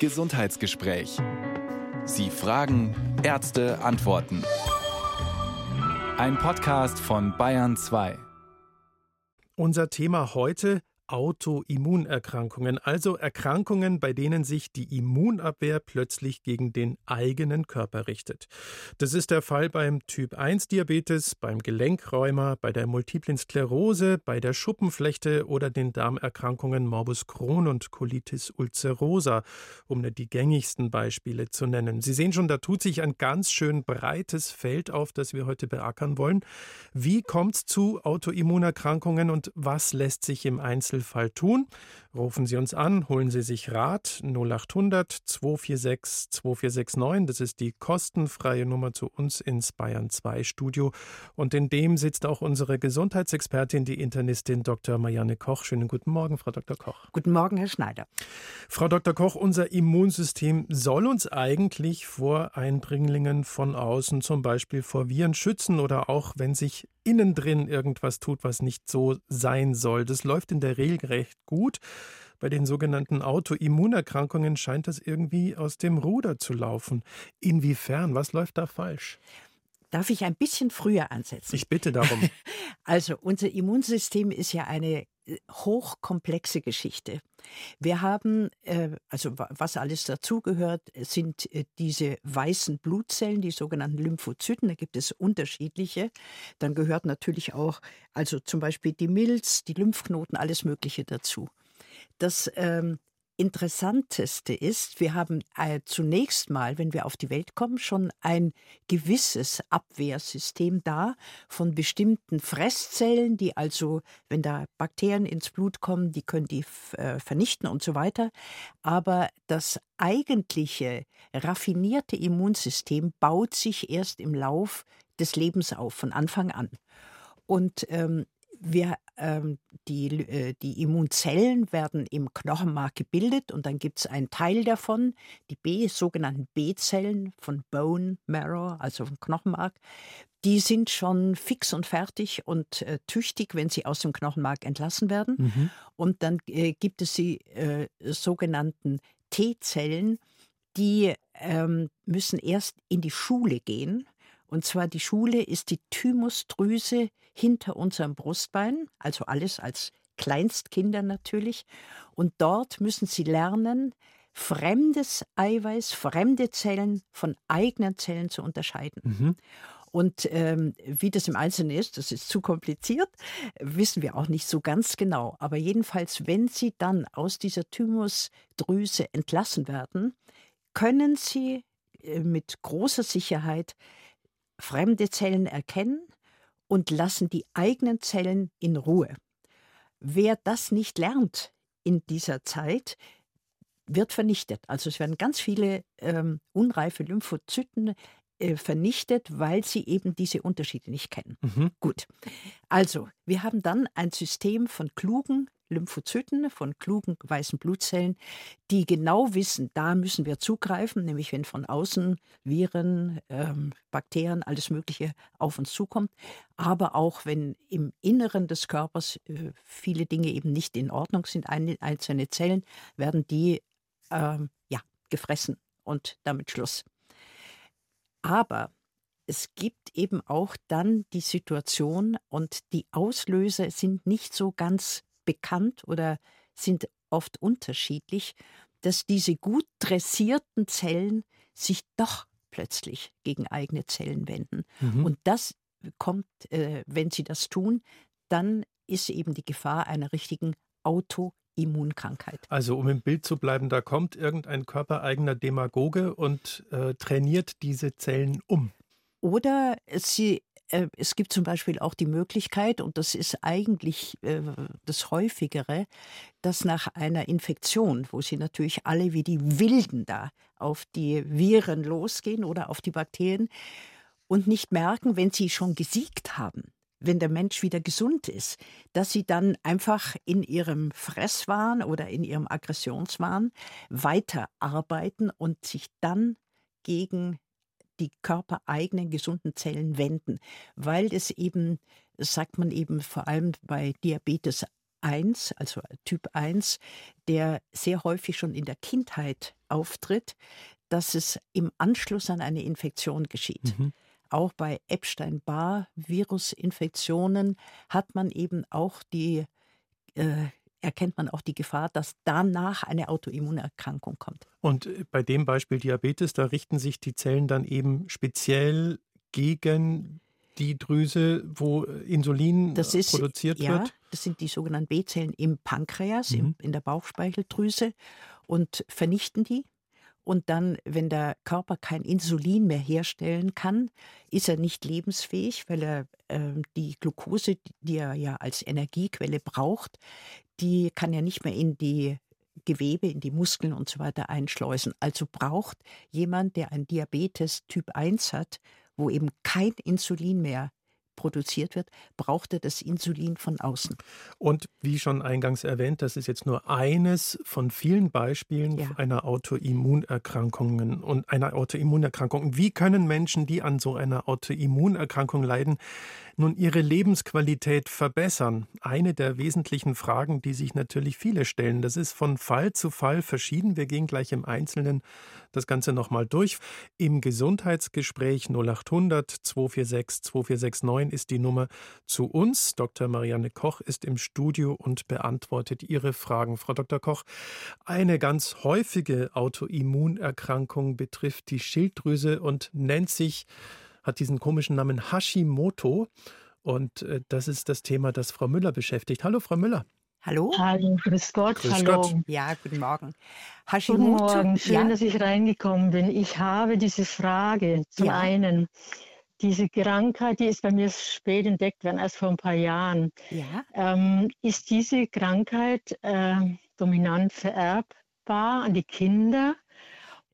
Gesundheitsgespräch. Sie fragen, Ärzte antworten. Ein Podcast von Bayern 2. Unser Thema heute Autoimmunerkrankungen, also Erkrankungen, bei denen sich die Immunabwehr plötzlich gegen den eigenen Körper richtet. Das ist der Fall beim Typ 1 Diabetes, beim Gelenkrheuma, bei der multiplen Sklerose, bei der Schuppenflechte oder den Darmerkrankungen Morbus Crohn und Colitis ulcerosa, um nur die gängigsten Beispiele zu nennen. Sie sehen schon, da tut sich ein ganz schön breites Feld auf, das wir heute beackern wollen. Wie kommt es zu Autoimmunerkrankungen und was lässt sich im Einzelnen Einzelfall tun. Rufen Sie uns an, holen Sie sich Rat 0800 246 2469. Das ist die kostenfreie Nummer zu uns ins Bayern 2 Studio. Und in dem sitzt auch unsere Gesundheitsexpertin, die Internistin Dr. Marianne Koch. Schönen guten Morgen, Frau Dr. Koch. Guten Morgen, Herr Schneider. Frau Dr. Koch, unser Immunsystem soll uns eigentlich vor Eindringlingen von außen, zum Beispiel vor Viren, schützen oder auch wenn sich innen drin irgendwas tut, was nicht so sein soll. Das läuft in der Regel recht gut. Bei den sogenannten Autoimmunerkrankungen scheint das irgendwie aus dem Ruder zu laufen. Inwiefern? Was läuft da falsch? Darf ich ein bisschen früher ansetzen? Ich bitte darum. Also unser Immunsystem ist ja eine äh, hochkomplexe Geschichte. Wir haben, äh, also was alles dazugehört, sind äh, diese weißen Blutzellen, die sogenannten Lymphozyten. Da gibt es unterschiedliche. Dann gehört natürlich auch, also zum Beispiel die Milz, die Lymphknoten, alles Mögliche dazu. Das ähm, Interessanteste ist, wir haben äh, zunächst mal, wenn wir auf die Welt kommen, schon ein gewisses Abwehrsystem da von bestimmten Fresszellen, die also, wenn da Bakterien ins Blut kommen, die können die äh, vernichten und so weiter. Aber das eigentliche raffinierte Immunsystem baut sich erst im Lauf des Lebens auf, von Anfang an. Und ähm, wir, ähm, die, äh, die Immunzellen werden im Knochenmark gebildet und dann gibt es einen Teil davon, die B, sogenannten B-Zellen von Bone Marrow, also vom Knochenmark. Die sind schon fix und fertig und äh, tüchtig, wenn sie aus dem Knochenmark entlassen werden. Mhm. Und dann äh, gibt es die äh, sogenannten T-Zellen, die ähm, müssen erst in die Schule gehen und zwar die Schule ist die Thymusdrüse hinter unserem Brustbein, also alles als Kleinstkinder natürlich. Und dort müssen sie lernen, fremdes Eiweiß, fremde Zellen von eigenen Zellen zu unterscheiden. Mhm. Und ähm, wie das im Einzelnen ist, das ist zu kompliziert, wissen wir auch nicht so ganz genau. Aber jedenfalls, wenn sie dann aus dieser Thymusdrüse entlassen werden, können sie äh, mit großer Sicherheit fremde Zellen erkennen und lassen die eigenen Zellen in Ruhe. Wer das nicht lernt in dieser Zeit, wird vernichtet. Also es werden ganz viele ähm, unreife Lymphozyten vernichtet, weil sie eben diese Unterschiede nicht kennen. Mhm. Gut. Also, wir haben dann ein System von klugen Lymphozyten, von klugen weißen Blutzellen, die genau wissen, da müssen wir zugreifen, nämlich wenn von außen Viren, ähm, Bakterien, alles Mögliche auf uns zukommt, aber auch wenn im Inneren des Körpers äh, viele Dinge eben nicht in Ordnung sind, ein, einzelne Zellen, werden die ähm, ja, gefressen und damit Schluss. Aber es gibt eben auch dann die Situation und die Auslöser sind nicht so ganz bekannt oder sind oft unterschiedlich, dass diese gut dressierten Zellen sich doch plötzlich gegen eigene Zellen wenden. Mhm. Und das kommt, äh, wenn sie das tun, dann ist eben die Gefahr einer richtigen Autoimmunkrankheit. Also um im Bild zu bleiben, da kommt irgendein körpereigener Demagoge und äh, trainiert diese Zellen um. Oder sie äh, es gibt zum Beispiel auch die Möglichkeit, und das ist eigentlich äh, das häufigere, dass nach einer Infektion, wo sie natürlich alle wie die Wilden da auf die Viren losgehen oder auf die Bakterien und nicht merken, wenn sie schon gesiegt haben, wenn der Mensch wieder gesund ist, dass sie dann einfach in ihrem Fresswahn oder in ihrem Aggressionswahn weiterarbeiten und sich dann gegen die körpereigenen gesunden Zellen wenden, weil es eben, sagt man eben vor allem bei Diabetes 1, also Typ 1, der sehr häufig schon in der Kindheit auftritt, dass es im Anschluss an eine Infektion geschieht. Mhm. Auch bei Epstein-Barr-Virusinfektionen hat man eben auch die, äh, erkennt man auch die Gefahr, dass danach eine Autoimmunerkrankung kommt. Und äh, bei dem Beispiel Diabetes, da richten sich die Zellen dann eben speziell gegen die Drüse, wo Insulin das ist, produziert ja, wird? Das sind die sogenannten B-Zellen im Pankreas, mhm. im, in der Bauchspeicheldrüse und vernichten die. Und dann, wenn der Körper kein Insulin mehr herstellen kann, ist er nicht lebensfähig, weil er äh, die Glucose, die er ja als Energiequelle braucht, die kann er nicht mehr in die Gewebe, in die Muskeln und so weiter einschleusen. Also braucht jemand, der ein Diabetes Typ 1 hat, wo eben kein Insulin mehr produziert wird, braucht er das Insulin von außen. Und wie schon eingangs erwähnt, das ist jetzt nur eines von vielen Beispielen ja. einer Autoimmunerkrankung und einer Autoimmunerkrankung. Wie können Menschen, die an so einer Autoimmunerkrankung leiden, nun ihre Lebensqualität verbessern? Eine der wesentlichen Fragen, die sich natürlich viele stellen. Das ist von Fall zu Fall verschieden. Wir gehen gleich im Einzelnen das Ganze nochmal durch. Im Gesundheitsgespräch 0800 246 2469 ist die Nummer zu uns. Dr. Marianne Koch ist im Studio und beantwortet Ihre Fragen. Frau Dr. Koch, eine ganz häufige Autoimmunerkrankung betrifft die Schilddrüse und nennt sich, hat diesen komischen Namen Hashimoto. Und äh, das ist das Thema, das Frau Müller beschäftigt. Hallo, Frau Müller. Hallo? Hallo, grüß Gott, grüß hallo. Gott. Ja, guten Morgen. Hashimoto, guten Morgen, schön, ja. dass ich reingekommen bin. Ich habe diese Frage. Zum ja. einen, diese Krankheit, die ist bei mir spät entdeckt worden, erst vor ein paar Jahren. Ja. Ähm, ist diese Krankheit äh, dominant vererbbar an die Kinder?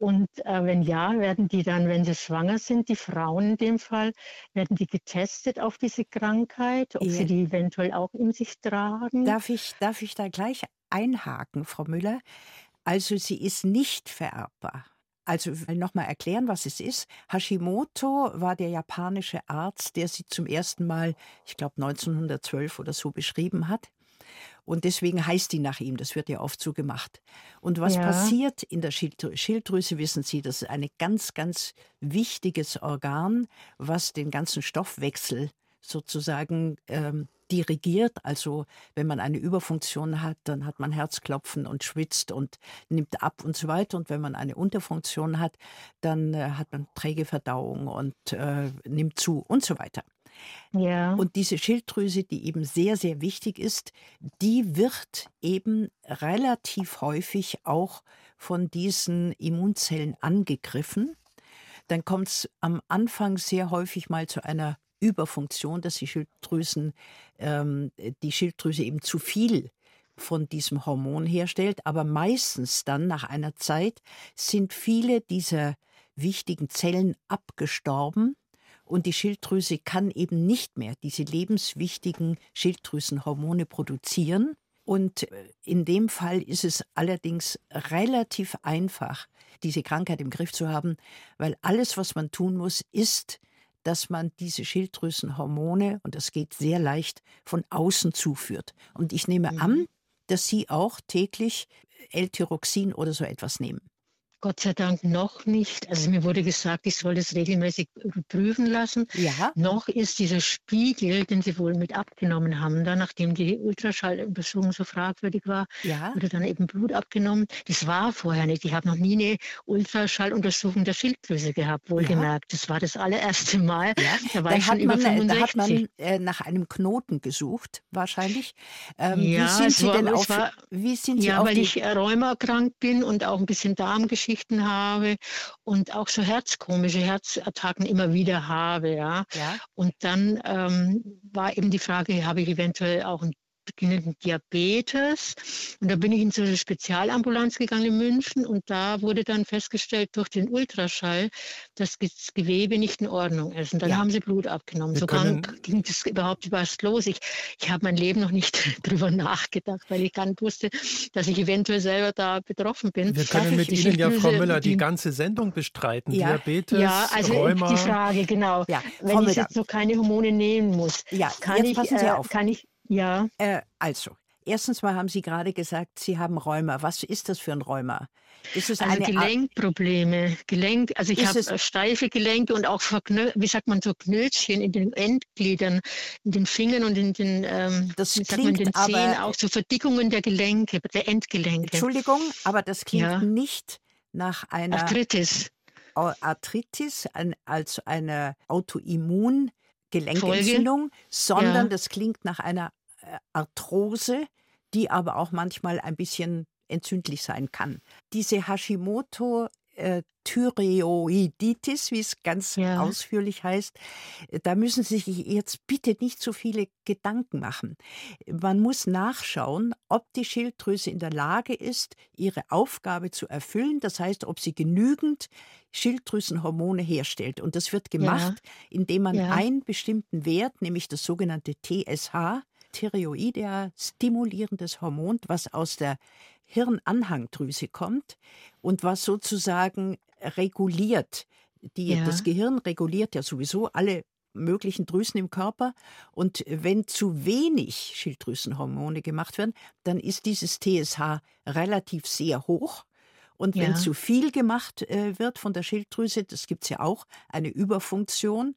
Und äh, wenn ja, werden die dann, wenn sie schwanger sind, die Frauen in dem Fall, werden die getestet auf diese Krankheit, ob ja. sie die eventuell auch in sich tragen? Darf ich, darf ich da gleich einhaken, Frau Müller? Also sie ist nicht vererbbar. Also nochmal erklären, was es ist. Hashimoto war der japanische Arzt, der sie zum ersten Mal, ich glaube 1912 oder so beschrieben hat. Und deswegen heißt die nach ihm. Das wird ja oft so gemacht. Und was ja. passiert in der Schilddrüse? Wissen Sie, das ist ein ganz, ganz wichtiges Organ, was den ganzen Stoffwechsel sozusagen ähm, dirigiert. Also wenn man eine Überfunktion hat, dann hat man Herzklopfen und schwitzt und nimmt ab und so weiter. Und wenn man eine Unterfunktion hat, dann äh, hat man träge Verdauung und äh, nimmt zu und so weiter. Ja. Und diese Schilddrüse, die eben sehr, sehr wichtig ist, die wird eben relativ häufig auch von diesen Immunzellen angegriffen. Dann kommt es am Anfang sehr häufig mal zu einer Überfunktion, dass die Schilddrüsen, ähm, die Schilddrüse eben zu viel von diesem Hormon herstellt. Aber meistens dann nach einer Zeit sind viele dieser wichtigen Zellen abgestorben und die Schilddrüse kann eben nicht mehr diese lebenswichtigen Schilddrüsenhormone produzieren. Und äh, in dem Fall ist es allerdings relativ einfach, diese Krankheit im Griff zu haben, weil alles, was man tun muss, ist, dass man diese Schilddrüsenhormone, und das geht sehr leicht, von außen zuführt. Und ich nehme mhm. an, dass Sie auch täglich L-Tyroxin oder so etwas nehmen. Gott sei Dank noch nicht. Also mir wurde gesagt, ich soll das regelmäßig prüfen lassen. Ja. Noch ist dieser Spiegel, den sie wohl mit abgenommen haben, da nachdem die Ultraschalluntersuchung so fragwürdig war, ja. wurde dann eben Blut abgenommen. Das war vorher nicht. Ich habe noch nie eine Ultraschalluntersuchung der Schilddrüse gehabt, wohlgemerkt. Ja. Das war das allererste Mal. Ja. Da war dann ich schon über 65. Da hat man äh, nach einem Knoten gesucht, wahrscheinlich. Ähm, ja, wie sind Sie war, denn auf, war, wie sind Sie ja, weil ich rheumakrank bin und auch ein bisschen Darmgeschichte Geschichten habe und auch so herzkomische Herzattacken immer wieder habe. Ja. ja. Und dann ähm, war eben die Frage, habe ich eventuell auch ein beginnenden Diabetes. Und da bin ich in so eine Spezialambulanz gegangen in München und da wurde dann festgestellt durch den Ultraschall, dass das Gewebe nicht in Ordnung ist. Und dann ja. haben sie Blut abgenommen. Wir so ging, ging das überhaupt überhaupt los. Ich, ich habe mein Leben noch nicht drüber nachgedacht, weil ich gar nicht wusste, dass ich eventuell selber da betroffen bin. Wir können mit Ihnen ja, Frau Müller, die, die ganze Sendung bestreiten. Ja. Diabetes, ja, also Rheuma. die Frage, genau. Ja. Wenn ich jetzt noch keine Hormone nehmen muss, ja, kann, ich, äh, kann ich ja. Äh, also, Erstens mal haben Sie gerade gesagt, Sie haben Rheuma. Was ist das für ein Rheuma? Ist es also eine Gelenkprobleme, Gelenk, also ich habe steife Gelenke und auch wie sagt man so Knötchen in den Endgliedern, in den Fingern und in den, ähm, das wie sagt man, den Zehen auch so Verdickungen der Gelenke, der Endgelenke. Entschuldigung, aber das klingt ja. nicht nach einer Arthritis. Arthritis als eine Autoimmun-Gelenkentzündung, sondern ja. das klingt nach einer äh, Arthrose, die aber auch manchmal ein bisschen entzündlich sein kann. Diese Hashimoto äh, Thyreoiditis, wie es ganz ja. ausführlich heißt, da müssen Sie sich jetzt bitte nicht so viele Gedanken machen. Man muss nachschauen, ob die Schilddrüse in der Lage ist, ihre Aufgabe zu erfüllen. Das heißt, ob sie genügend Schilddrüsenhormone herstellt. Und das wird gemacht, ja. indem man ja. einen bestimmten Wert, nämlich das sogenannte TSH, Thyreoidea stimulierendes Hormon, was aus der Hirnanhangdrüse kommt und was sozusagen reguliert. Die, ja. Das Gehirn reguliert ja sowieso alle möglichen Drüsen im Körper. Und wenn zu wenig Schilddrüsenhormone gemacht werden, dann ist dieses TSH relativ sehr hoch. Und ja. wenn zu viel gemacht äh, wird von der Schilddrüse, das gibt es ja auch, eine Überfunktion,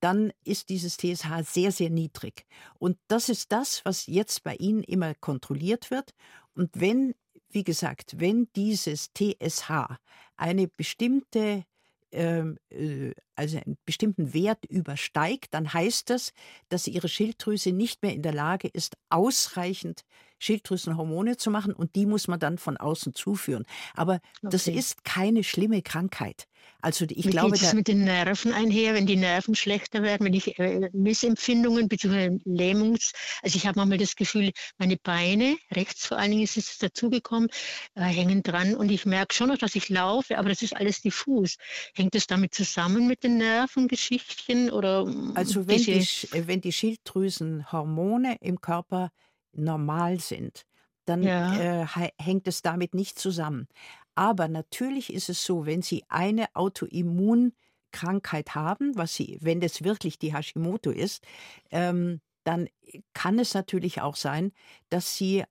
dann ist dieses TSH sehr, sehr niedrig. Und das ist das, was jetzt bei Ihnen immer kontrolliert wird. Und wenn, wie gesagt, wenn dieses TSH eine bestimmte ähm, äh, also einen bestimmten Wert übersteigt, dann heißt das, dass ihre Schilddrüse nicht mehr in der Lage ist, ausreichend Schilddrüsenhormone zu machen und die muss man dann von außen zuführen. Aber okay. das ist keine schlimme Krankheit. Also ich Wie glaube, geht es mit den Nerven einher, wenn die Nerven schlechter werden, wenn ich äh, Missempfindungen bzw. Lähmungs, also ich habe manchmal das Gefühl, meine Beine, rechts vor allen Dingen ist es dazugekommen, äh, hängen dran und ich merke schon noch, dass ich laufe, aber das ist alles diffus. Hängt es damit zusammen mit den Nervengeschichtchen oder? Also wenn die, wenn die Schilddrüsenhormone im Körper normal sind, dann ja. äh, hängt es damit nicht zusammen. Aber natürlich ist es so, wenn Sie eine Autoimmunkrankheit haben, was Sie, wenn das wirklich die Hashimoto ist, ähm, dann kann es natürlich auch sein, dass Sie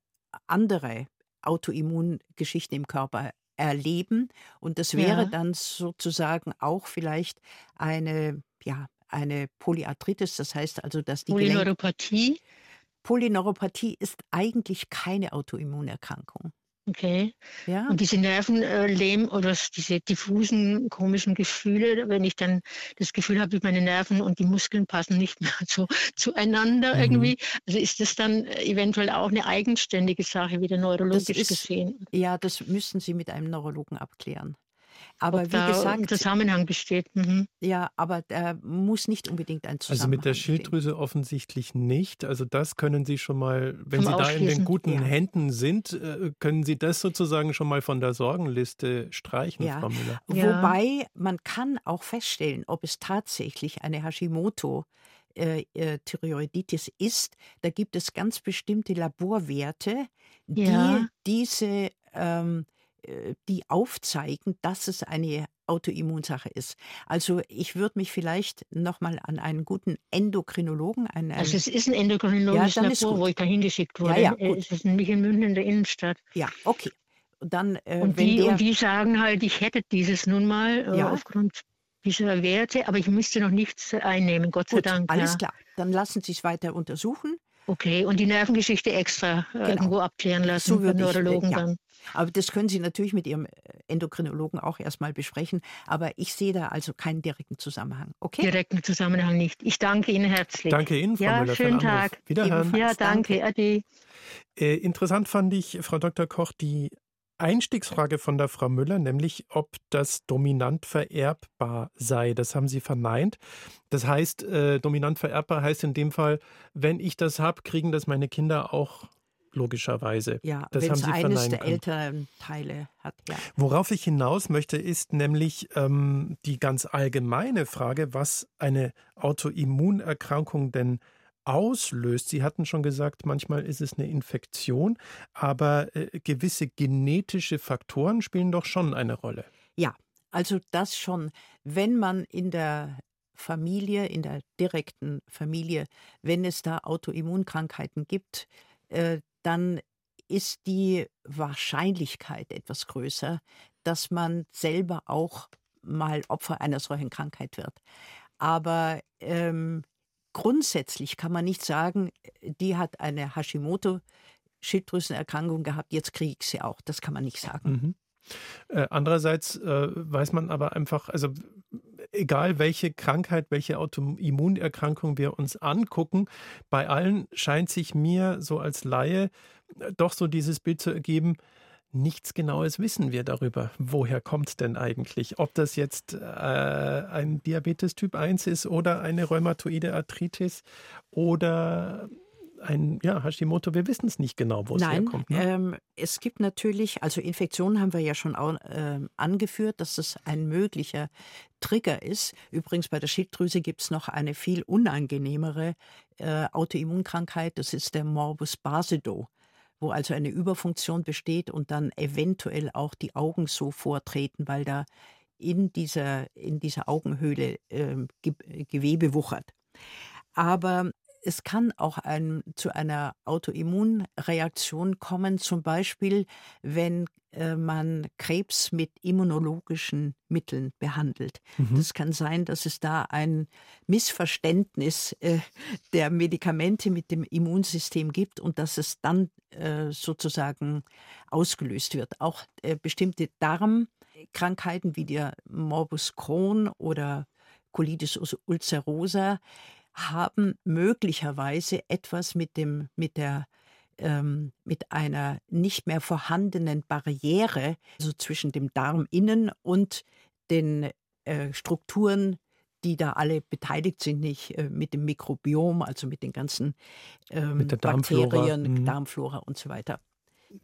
andere Autoimmungeschichten im Körper erleben. Und das wäre ja. dann sozusagen auch vielleicht eine, ja, eine Polyarthritis, das heißt also, dass die Polyneuropathie? Polyneuropathie ist eigentlich keine Autoimmunerkrankung. Okay. Ja. Und diese Nervenlehm oder diese diffusen komischen Gefühle, wenn ich dann das Gefühl habe, meine Nerven und die Muskeln passen nicht mehr so zueinander mhm. irgendwie, also ist das dann eventuell auch eine eigenständige Sache, wieder neurologisch ist, gesehen? Ja, das müssen Sie mit einem Neurologen abklären. Aber Ob wie gesagt, ein Zusammenhang besteht. Mhm. Ja, aber da muss nicht unbedingt ein Zusammenhang Also mit der Schilddrüse stehen. offensichtlich nicht. Also das können Sie schon mal, wenn Sie da in den guten ja. Händen sind, äh, können Sie das sozusagen schon mal von der Sorgenliste streichen, ja. Frau Müller. Ja. Wobei man kann auch feststellen, ob es tatsächlich eine Hashimoto äh, äh, Thyreoiditis ist. Da gibt es ganz bestimmte Laborwerte, die ja. diese ähm, äh, die aufzeigen, dass es eine Autoimmunsache ist. Also ich würde mich vielleicht nochmal an einen guten Endokrinologen, einen, also es ist ein endokrinologisches ja, Labor, wo ich da hingeschickt wurde. Ja, ja, es ist nämlich in München in der Innenstadt. Ja, okay. Und, dann, äh, und, die, der, und die sagen halt, ich hätte dieses nun mal äh, ja. aufgrund dieser Werte, aber ich müsste noch nichts einnehmen, Gott Gut, sei Dank. Alles ja. klar, dann lassen Sie es weiter untersuchen. Okay, und die Nervengeschichte extra genau. irgendwo abklären lassen so von Neurologen ich, ja. dann. Aber das können Sie natürlich mit Ihrem äh, Endokrinologen auch erstmal besprechen. Aber ich sehe da also keinen direkten Zusammenhang. Okay? Direkten Zusammenhang nicht. Ich danke Ihnen herzlich. Danke Ihnen, Frau ja, Müller. Schönen Tag. Wiederhören. Ja, danke. Ade. Äh, interessant fand ich, Frau Dr. Koch, die Einstiegsfrage von der Frau Müller, nämlich ob das dominant vererbbar sei. Das haben Sie verneint. Das heißt, äh, dominant vererbbar heißt in dem Fall, wenn ich das habe, kriegen das meine Kinder auch logischerweise. Ja, das haben Sie eines der älteren Teile hat, ja. Worauf ich hinaus möchte, ist nämlich ähm, die ganz allgemeine Frage, was eine Autoimmunerkrankung denn auslöst. Sie hatten schon gesagt, manchmal ist es eine Infektion, aber äh, gewisse genetische Faktoren spielen doch schon eine Rolle. Ja, also das schon. Wenn man in der Familie, in der direkten Familie, wenn es da Autoimmunkrankheiten gibt, äh, dann ist die Wahrscheinlichkeit etwas größer, dass man selber auch mal Opfer einer solchen Krankheit wird. Aber ähm, grundsätzlich kann man nicht sagen, die hat eine Hashimoto-Schilddrüsenerkrankung gehabt, jetzt kriege ich sie auch. Das kann man nicht sagen. Mhm. Äh, andererseits äh, weiß man aber einfach, also egal welche Krankheit, welche Autoimmunerkrankung wir uns angucken, bei allen scheint sich mir so als Laie äh, doch so dieses Bild zu ergeben, nichts Genaues wissen wir darüber. Woher kommt denn eigentlich? Ob das jetzt äh, ein Diabetes Typ 1 ist oder eine rheumatoide Arthritis oder ein ja, Hashimoto, wir wissen es nicht genau, wo es Nein, herkommt. Ne? Ähm, es gibt natürlich, also Infektionen haben wir ja schon auch, äh, angeführt, dass es ein möglicher Trigger ist. Übrigens bei der Schilddrüse gibt es noch eine viel unangenehmere äh, Autoimmunkrankheit, das ist der Morbus Basedow wo also eine Überfunktion besteht und dann eventuell auch die Augen so vortreten, weil da in dieser, in dieser Augenhöhle äh, Gewebe wuchert. Aber es kann auch ein, zu einer Autoimmunreaktion kommen, zum Beispiel wenn äh, man Krebs mit immunologischen Mitteln behandelt. Mhm. Das kann sein, dass es da ein Missverständnis äh, der Medikamente mit dem Immunsystem gibt und dass es dann äh, sozusagen ausgelöst wird. Auch äh, bestimmte Darmkrankheiten wie der Morbus Crohn oder Colitis ulcerosa haben möglicherweise etwas mit dem, mit der ähm, mit einer nicht mehr vorhandenen Barriere, also zwischen dem Darm innen und den äh, Strukturen, die da alle beteiligt sind, nicht äh, mit dem Mikrobiom, also mit den ganzen ähm, mit der Darmflora. Bakterien, mhm. Darmflora und so weiter.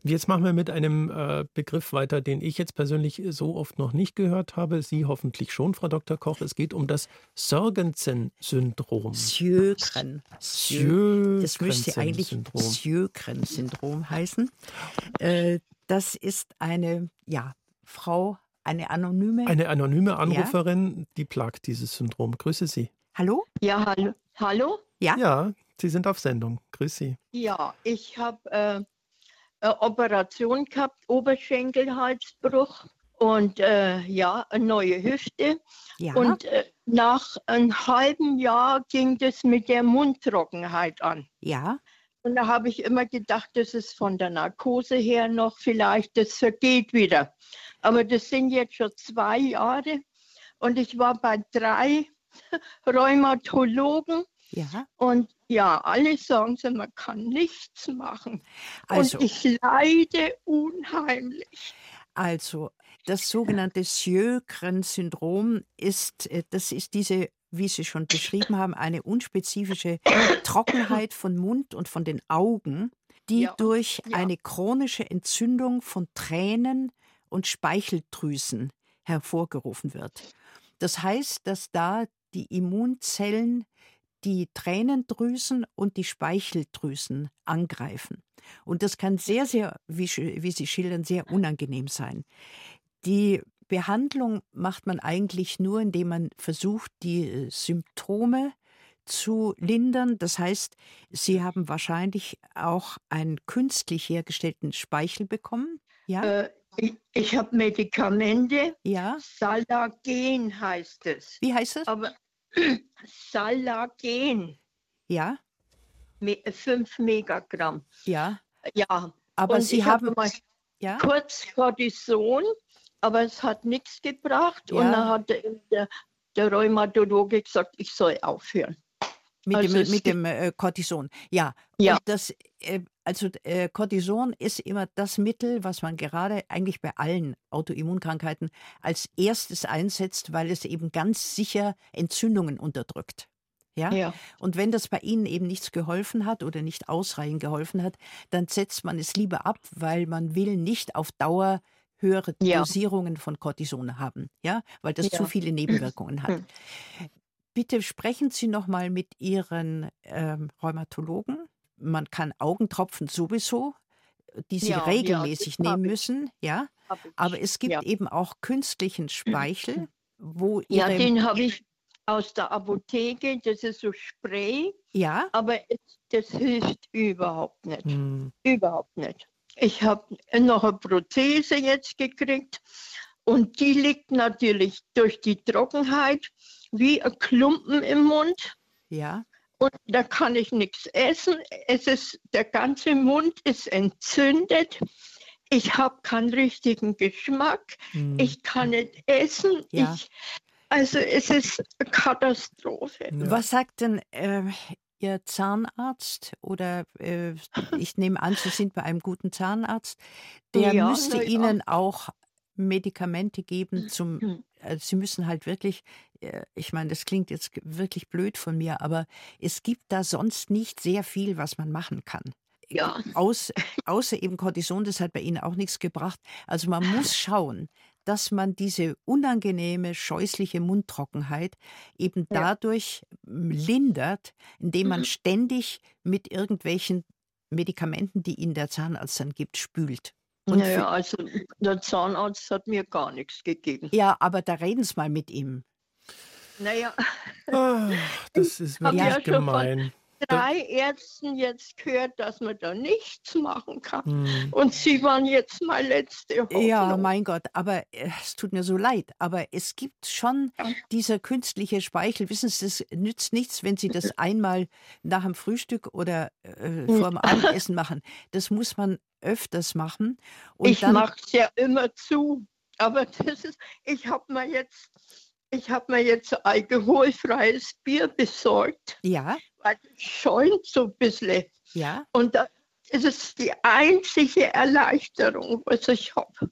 Jetzt machen wir mit einem äh, Begriff weiter, den ich jetzt persönlich so oft noch nicht gehört habe. Sie hoffentlich schon, Frau Dr. Koch. Es geht um das Sörgensen-Syndrom. Sjögren. Sjö das müsste eigentlich Sjögren-Syndrom heißen. Äh, das ist eine ja, Frau, eine anonyme. Eine anonyme Anruferin, ja? die plagt dieses Syndrom. Grüße Sie. Hallo? Ja, hallo. Hallo? Ja, ja Sie sind auf Sendung. Grüß Sie. Ja, ich habe. Äh eine Operation gehabt, Oberschenkelhalsbruch und äh, ja, eine neue Hüfte. Ja. Und äh, nach einem halben Jahr ging das mit der Mundtrockenheit an. Ja. Und da habe ich immer gedacht, das ist von der Narkose her noch vielleicht, das vergeht wieder. Aber das sind jetzt schon zwei Jahre und ich war bei drei Rheumatologen ja. Und ja, alle sagen sie, man kann nichts machen. Also, und ich leide unheimlich. Also, das sogenannte Sjögren-Syndrom ist, äh, das ist diese, wie Sie schon beschrieben haben, eine unspezifische Trockenheit von Mund und von den Augen, die ja. durch ja. eine chronische Entzündung von Tränen und Speicheldrüsen hervorgerufen wird. Das heißt, dass da die Immunzellen die Tränendrüsen und die Speicheldrüsen angreifen. Und das kann sehr, sehr, wie, wie Sie schildern, sehr unangenehm sein. Die Behandlung macht man eigentlich nur, indem man versucht, die äh, Symptome zu lindern. Das heißt, Sie haben wahrscheinlich auch einen künstlich hergestellten Speichel bekommen. Ja? Äh, ich, ich habe Medikamente. Ja. Salagen heißt es. Wie heißt es? Aber Salagen. Ja. Fünf Megagramm. Ja. Ja. Aber Und Sie haben mal ja? kurz Cortison, aber es hat nichts gebracht. Ja. Und dann hat der, der Rheumatologe gesagt, ich soll aufhören. Mit also dem, mit dem äh, Cortison. Ja. ja. Und das, äh, also äh, Cortison ist immer das Mittel, was man gerade eigentlich bei allen Autoimmunkrankheiten als erstes einsetzt, weil es eben ganz sicher Entzündungen unterdrückt. Ja? ja? Und wenn das bei Ihnen eben nichts geholfen hat oder nicht ausreichend geholfen hat, dann setzt man es lieber ab, weil man will nicht auf Dauer höhere ja. Dosierungen von Cortison haben, ja, weil das ja. zu viele Nebenwirkungen hat. Hm. Bitte sprechen Sie noch mal mit Ihren ähm, Rheumatologen man kann Augentropfen sowieso, die Sie ja, regelmäßig ja, nehmen müssen, ja. Aber es gibt ja. eben auch künstlichen Speichel, wo Ihre Ja, den habe ich, aus der Apotheke, das ist so Spray. Ja. Aber es, das hilft überhaupt nicht. Hm. Überhaupt nicht. Ich habe noch eine Prothese jetzt gekriegt und die liegt natürlich durch die Trockenheit wie ein Klumpen im Mund. Ja. Und da kann ich nichts essen. Es ist, der ganze Mund ist entzündet. Ich habe keinen richtigen Geschmack. Hm. Ich kann nicht essen. Ja. Ich, also es ist eine Katastrophe. Ja. Was sagt denn äh, Ihr Zahnarzt oder äh, ich nehme an, Sie sind bei einem guten Zahnarzt, der ja, müsste Ihnen auch Medikamente geben zum, hm. also Sie müssen halt wirklich, äh, ich meine, das klingt jetzt wirklich blöd von mir, aber es gibt da sonst nicht sehr viel, was man machen kann. Ja. Aus, außer eben Cortison, das hat bei Ihnen auch nichts gebracht. Also man muss schauen, dass man diese unangenehme, scheußliche Mundtrockenheit eben ja. dadurch lindert, indem man mhm. ständig mit irgendwelchen Medikamenten, die Ihnen der Zahnarzt dann gibt, spült. Und naja, also der Zahnarzt hat mir gar nichts gegeben. Ja, aber da reden Sie mal mit ihm. Naja. Oh, das ist wirklich ja gemein drei Ärzten jetzt gehört, dass man da nichts machen kann. Hm. Und sie waren jetzt mal letzte Hoffnung. Ja, mein Gott, aber äh, es tut mir so leid. Aber es gibt schon ja. dieser künstliche Speichel. Wissen Sie, das nützt nichts, wenn Sie das einmal nach dem Frühstück oder äh, vor dem Abendessen machen. Das muss man öfters machen. Und ich mache es ja immer zu. Aber das ist, ich habe mir jetzt ich habe mir jetzt alkoholfreies Bier besorgt. Ja weil es schäumt so ein bisschen. Ja. Und das ist die einzige Erleichterung, was ich habe.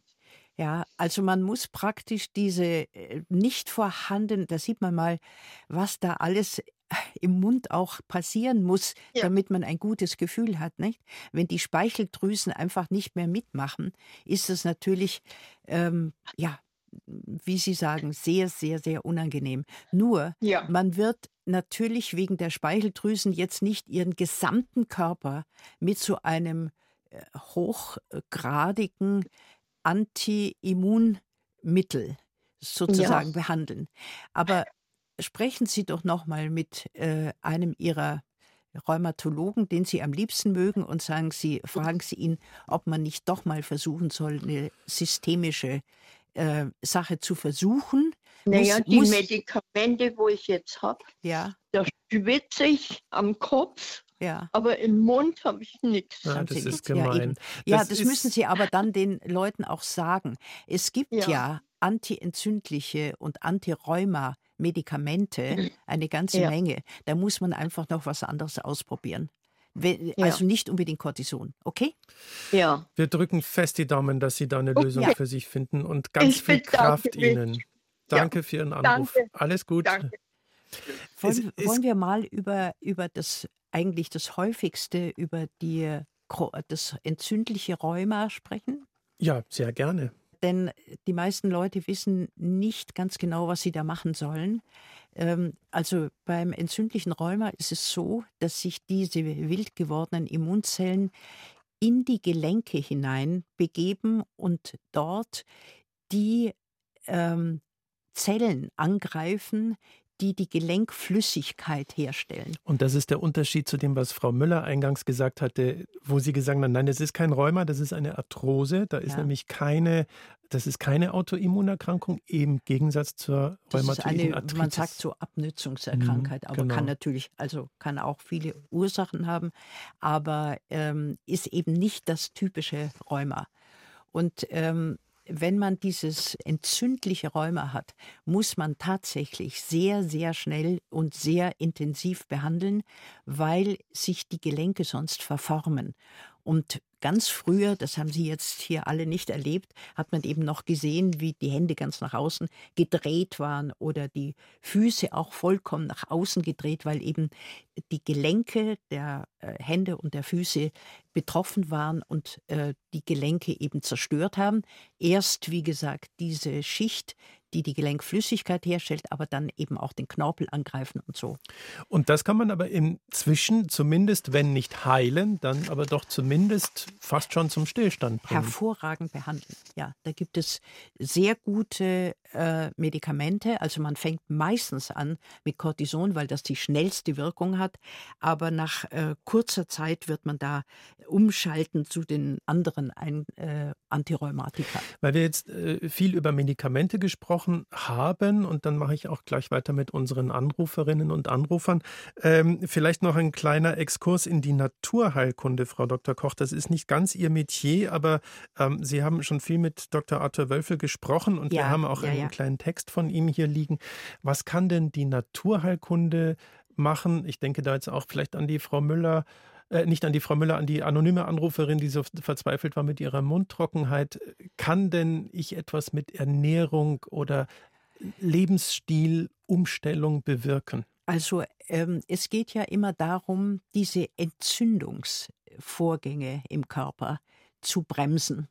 Ja, also man muss praktisch diese äh, nicht vorhanden, da sieht man mal, was da alles im Mund auch passieren muss, ja. damit man ein gutes Gefühl hat, nicht? Wenn die Speicheldrüsen einfach nicht mehr mitmachen, ist das natürlich ähm, ja wie Sie sagen, sehr, sehr, sehr unangenehm. Nur, ja. man wird natürlich wegen der Speicheldrüsen jetzt nicht ihren gesamten Körper mit so einem äh, hochgradigen Anti-Immunmittel sozusagen ja. behandeln. Aber sprechen Sie doch noch mal mit äh, einem Ihrer Rheumatologen, den Sie am liebsten mögen, und sagen Sie, fragen Sie ihn, ob man nicht doch mal versuchen soll, eine systemische äh, Sache zu versuchen. Naja, muss, die muss, Medikamente, wo ich jetzt habe, ja. da schwitze ich am Kopf. Ja. Aber im Mund habe ich nichts. Ja, das ist gemein. Ja, das, das müssen Sie aber dann den Leuten auch sagen. Es gibt ja, ja antientzündliche und Antirheuma Medikamente, mhm. eine ganze ja. Menge. Da muss man einfach noch was anderes ausprobieren. Also nicht unbedingt Cortison, okay? Ja. Wir drücken fest die Daumen, dass Sie da eine Lösung ja. für sich finden und ganz ich viel Kraft Ihnen. Danke ja. für Ihren Anruf. Danke. Alles gut. Danke. Wollen, wollen, wir mal über, über das eigentlich das häufigste, über die, das entzündliche Rheuma sprechen? Ja, sehr gerne. Denn die meisten Leute wissen nicht ganz genau, was sie da machen sollen. Ähm, also beim entzündlichen Rheuma ist es so, dass sich diese wild gewordenen Immunzellen in die Gelenke hinein begeben und dort die ähm, Zellen angreifen, die die Gelenkflüssigkeit herstellen. Und das ist der Unterschied zu dem, was Frau Müller eingangs gesagt hatte, wo sie gesagt hat, nein, das ist kein Rheuma, das ist eine Arthrose, da ist ja. nämlich keine, das ist keine Autoimmunerkrankung im Gegensatz zur rheumatoiden Arthritis. Man sagt so Abnützungserkrankheit, mhm, aber genau. kann natürlich, also kann auch viele Ursachen haben, aber ähm, ist eben nicht das typische Rheuma. Und ähm, wenn man dieses entzündliche Rheuma hat, muss man tatsächlich sehr, sehr schnell und sehr intensiv behandeln, weil sich die Gelenke sonst verformen. Und ganz früher, das haben Sie jetzt hier alle nicht erlebt, hat man eben noch gesehen, wie die Hände ganz nach außen gedreht waren oder die Füße auch vollkommen nach außen gedreht, weil eben die Gelenke der äh, Hände und der Füße betroffen waren und äh, die Gelenke eben zerstört haben. Erst, wie gesagt, diese Schicht, die die Gelenkflüssigkeit herstellt, aber dann eben auch den Knorpel angreifen und so. Und das kann man aber inzwischen zumindest, wenn nicht heilen, dann aber doch zumindest fast schon zum Stillstand bringen. Hervorragend behandeln. Ja, da gibt es sehr gute äh, Medikamente. Also man fängt meistens an mit Cortison, weil das die schnellste Wirkung hat. Aber nach äh, kurzer Zeit wird man da umschalten zu den anderen Ein äh, Antirheumatika. Weil wir jetzt äh, viel über Medikamente gesprochen haben und dann mache ich auch gleich weiter mit unseren Anruferinnen und Anrufern. Ähm, vielleicht noch ein kleiner Exkurs in die Naturheilkunde, Frau Dr. Koch. Das ist nicht ganz Ihr Metier, aber ähm, Sie haben schon viel mit Dr. Arthur Wölfel gesprochen und ja, wir haben auch ja, einen kleinen Text von ihm hier liegen. Was kann denn die Naturheilkunde machen? Ich denke da jetzt auch vielleicht an die Frau Müller äh, nicht an die Frau Müller, an die anonyme Anruferin, die so verzweifelt war mit ihrer Mundtrockenheit. Kann denn ich etwas mit Ernährung oder Lebensstilumstellung bewirken? Also ähm, es geht ja immer darum, diese Entzündungsvorgänge im Körper zu bremsen.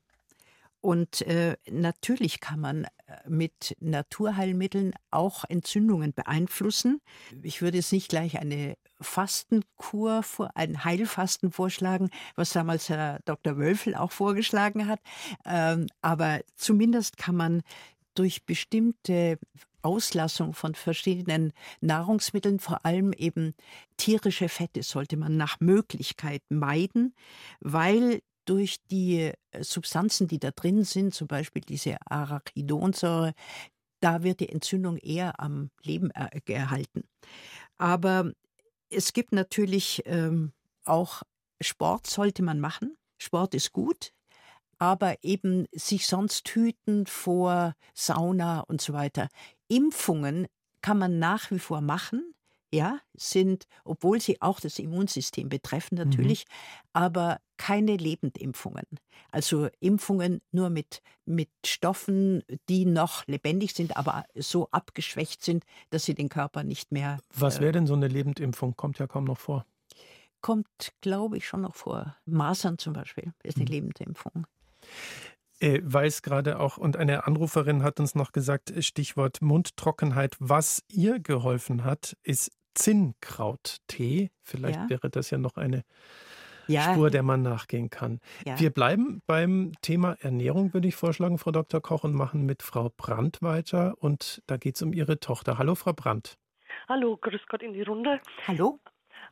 Und äh, natürlich kann man äh, mit Naturheilmitteln auch Entzündungen beeinflussen. Ich würde jetzt nicht gleich eine Fastenkur, ein Heilfasten vorschlagen, was damals Herr Dr. Wölfel auch vorgeschlagen hat. Ähm, aber zumindest kann man durch bestimmte Auslassung von verschiedenen Nahrungsmitteln, vor allem eben tierische Fette, sollte man nach Möglichkeit meiden, weil durch die äh, Substanzen, die da drin sind, zum Beispiel diese Arachidonsäure, da wird die Entzündung eher am Leben erhalten. Aber es gibt natürlich ähm, auch Sport sollte man machen. Sport ist gut, aber eben sich sonst hüten vor Sauna und so weiter. Impfungen kann man nach wie vor machen, ja, sind, obwohl sie auch das Immunsystem betreffen mhm. natürlich, mhm. aber keine Lebendimpfungen. Also Impfungen nur mit, mit Stoffen, die noch lebendig sind, aber so abgeschwächt sind, dass sie den Körper nicht mehr. Was wäre äh, denn so eine Lebendimpfung? Kommt ja kaum noch vor. Kommt, glaube ich, schon noch vor. Masern zum Beispiel ist eine mhm. Lebendimpfung. Äh, weil es gerade auch, und eine Anruferin hat uns noch gesagt, Stichwort Mundtrockenheit, was ihr geholfen hat, ist Zinnkrauttee. Vielleicht ja. wäre das ja noch eine ja. Spur, der man nachgehen kann. Ja. Wir bleiben beim Thema Ernährung, würde ich vorschlagen, Frau Dr. Koch, und machen mit Frau Brandt weiter. Und da geht es um Ihre Tochter. Hallo, Frau Brandt. Hallo, grüß Gott in die Runde. Hallo.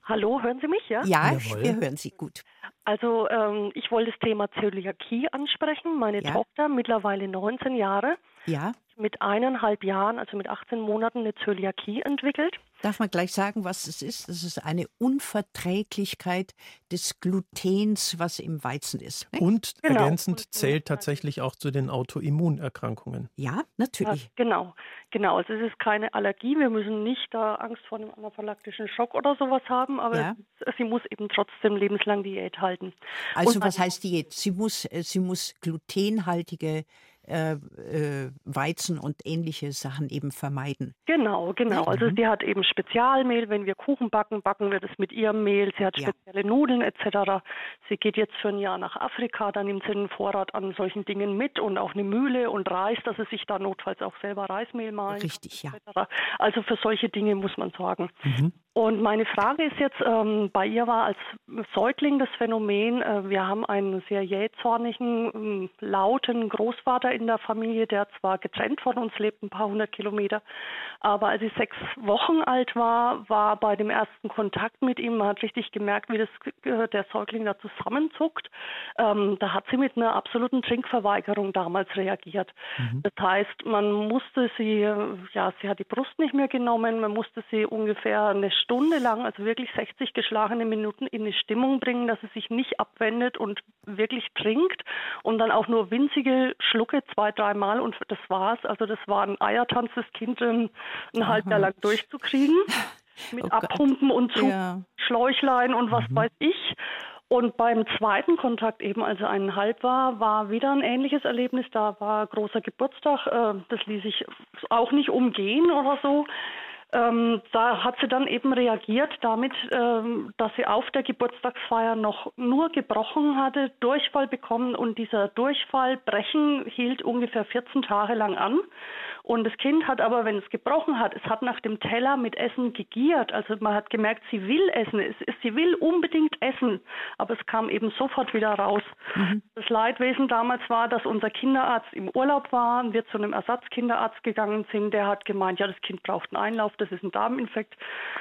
Hallo, hören Sie mich, ja? Ja, Jawohl. wir hören Sie gut. Also ähm, ich wollte das Thema Zöliakie ansprechen. Meine ja. Tochter, mittlerweile 19 Jahre, ja. mit eineinhalb Jahren, also mit 18 Monaten, eine Zöliakie entwickelt. Darf man gleich sagen, was es ist? Es ist eine Unverträglichkeit des Glutens, was im Weizen ist. Ne? Und genau. ergänzend zählt tatsächlich auch zu den Autoimmunerkrankungen. Ja, natürlich. Ja, genau, genau. Also es ist keine Allergie. Wir müssen nicht da Angst vor einem anaphylaktischen Schock oder sowas haben, aber ja. sie muss eben trotzdem lebenslang Diät halten. Also Und was heißt Diät? Sie muss, äh, sie muss glutenhaltige äh, äh, Weizen und ähnliche Sachen eben vermeiden. Genau, genau. Also mhm. sie hat eben Spezialmehl. Wenn wir Kuchen backen, backen wir das mit ihrem Mehl. Sie hat spezielle ja. Nudeln etc. Sie geht jetzt für ein Jahr nach Afrika, da nimmt sie einen Vorrat an solchen Dingen mit und auch eine Mühle und Reis, dass sie sich da notfalls auch selber Reismehl malen. Richtig, ja. Also für solche Dinge muss man sorgen. Mhm. Und meine Frage ist jetzt, ähm, bei ihr war als Säugling das Phänomen, äh, wir haben einen sehr jähzornigen, äh, lauten Großvater in der Familie, der zwar getrennt von uns lebt, ein paar hundert Kilometer, aber als sie sechs Wochen alt war, war bei dem ersten Kontakt mit ihm, man hat richtig gemerkt, wie das, äh, der Säugling da zusammenzuckt. Ähm, da hat sie mit einer absoluten Trinkverweigerung damals reagiert. Mhm. Das heißt, man musste sie, ja, sie hat die Brust nicht mehr genommen, man musste sie ungefähr eine Stunde lang, also wirklich 60 geschlagene Minuten in die Stimmung bringen, dass es sich nicht abwendet und wirklich trinkt und dann auch nur winzige Schlucke zwei, dreimal und das war's. Also das war ein Eiertanz, das Kind ein, ein halbes Jahr lang durchzukriegen. Mit oh Abpumpen und zu ja. Schläuchlein und was mhm. weiß ich. Und beim zweiten Kontakt eben, als er eineinhalb war, war wieder ein ähnliches Erlebnis. Da war großer Geburtstag. Äh, das ließ sich auch nicht umgehen oder so. Ähm, da hat sie dann eben reagiert damit, ähm, dass sie auf der Geburtstagsfeier noch nur gebrochen hatte, Durchfall bekommen und dieser Durchfall, Brechen hielt ungefähr 14 Tage lang an. Und das Kind hat aber, wenn es gebrochen hat, es hat nach dem Teller mit Essen gegiert. Also man hat gemerkt, sie will essen, es, sie will unbedingt essen, aber es kam eben sofort wieder raus. Mhm. Das Leidwesen damals war, dass unser Kinderarzt im Urlaub war, wir zu einem Ersatzkinderarzt gegangen sind. Der hat gemeint, ja, das Kind braucht einen Einlauf, das ist ein Darminfekt.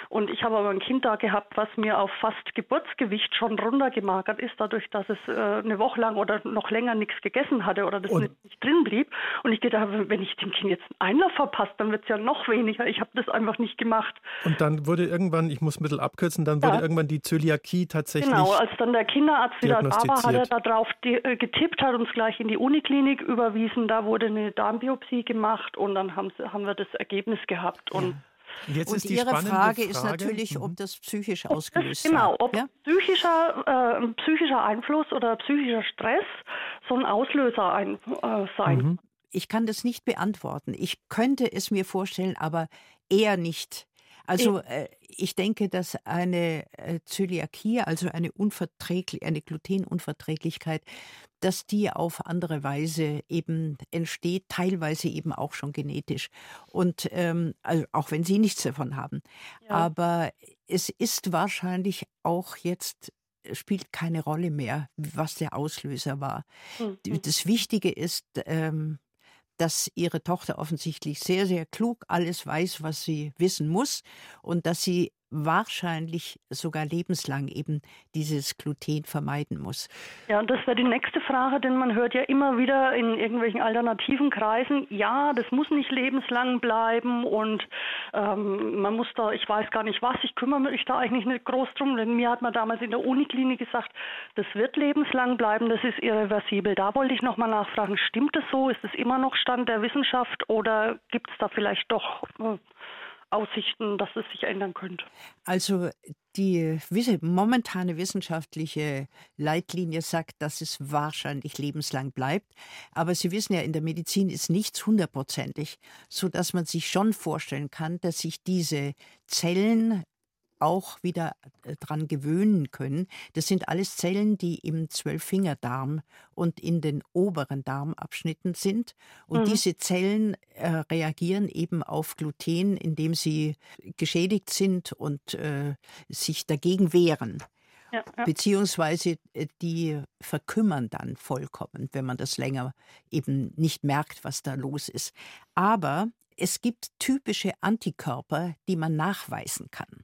Und ich habe aber ein Kind da gehabt, was mir auf fast Geburtsgewicht schon runtergemagert ist, dadurch, dass es äh, eine Woche lang oder noch länger nichts gegessen hatte oder das nicht, nicht drin blieb. Und ich gedacht, wenn ich dem Kind jetzt Einlauf verpasse, dann wird es ja noch weniger. Ich habe das einfach nicht gemacht. Und dann wurde irgendwann, ich muss mittel abkürzen, dann wurde ja. irgendwann die Zöliakie tatsächlich. Genau, als dann der Kinderarzt wieder da war, hat er darauf äh, getippt, hat uns gleich in die Uniklinik überwiesen. Da wurde eine Darmbiopsie gemacht und dann haben, haben wir das Ergebnis gehabt. Und ja. Jetzt und Ihre Frage, Frage, ist natürlich, ob mhm. das psychisch ausgelöst ist. Genau, ob ja? psychischer, äh, psychischer Einfluss oder psychischer Stress so ein Auslöser ein, äh, sein. Mhm. Ich kann das nicht beantworten. Ich könnte es mir vorstellen, aber eher nicht. Also äh, ich denke, dass eine äh, Zöliakie, also eine, Unverträglich eine Glutenunverträglichkeit, dass die auf andere Weise eben entsteht, teilweise eben auch schon genetisch. Und ähm, also auch wenn Sie nichts davon haben. Ja. Aber es ist wahrscheinlich auch jetzt spielt keine Rolle mehr, was der Auslöser war. Mhm. Das Wichtige ist, ähm, dass ihre Tochter offensichtlich sehr, sehr klug alles weiß, was sie wissen muss und dass sie wahrscheinlich sogar lebenslang eben dieses Gluten vermeiden muss. Ja, und das wäre die nächste Frage, denn man hört ja immer wieder in irgendwelchen alternativen Kreisen, ja, das muss nicht lebenslang bleiben und ähm, man muss da, ich weiß gar nicht was, ich kümmere mich da eigentlich nicht groß drum, denn mir hat man damals in der Uniklinik gesagt, das wird lebenslang bleiben, das ist irreversibel. Da wollte ich nochmal nachfragen, stimmt das so? Ist es immer noch Stand der Wissenschaft oder gibt es da vielleicht doch äh, Aussichten, dass es sich ändern könnte. Also die momentane wissenschaftliche Leitlinie sagt, dass es wahrscheinlich lebenslang bleibt. Aber Sie wissen ja, in der Medizin ist nichts hundertprozentig, so dass man sich schon vorstellen kann, dass sich diese Zellen auch wieder äh, dran gewöhnen können. Das sind alles Zellen, die im Zwölffingerdarm und in den oberen Darmabschnitten sind. Und mhm. diese Zellen äh, reagieren eben auf Gluten, indem sie geschädigt sind und äh, sich dagegen wehren. Ja, ja. Beziehungsweise äh, die verkümmern dann vollkommen, wenn man das länger eben nicht merkt, was da los ist. Aber es gibt typische Antikörper, die man nachweisen kann.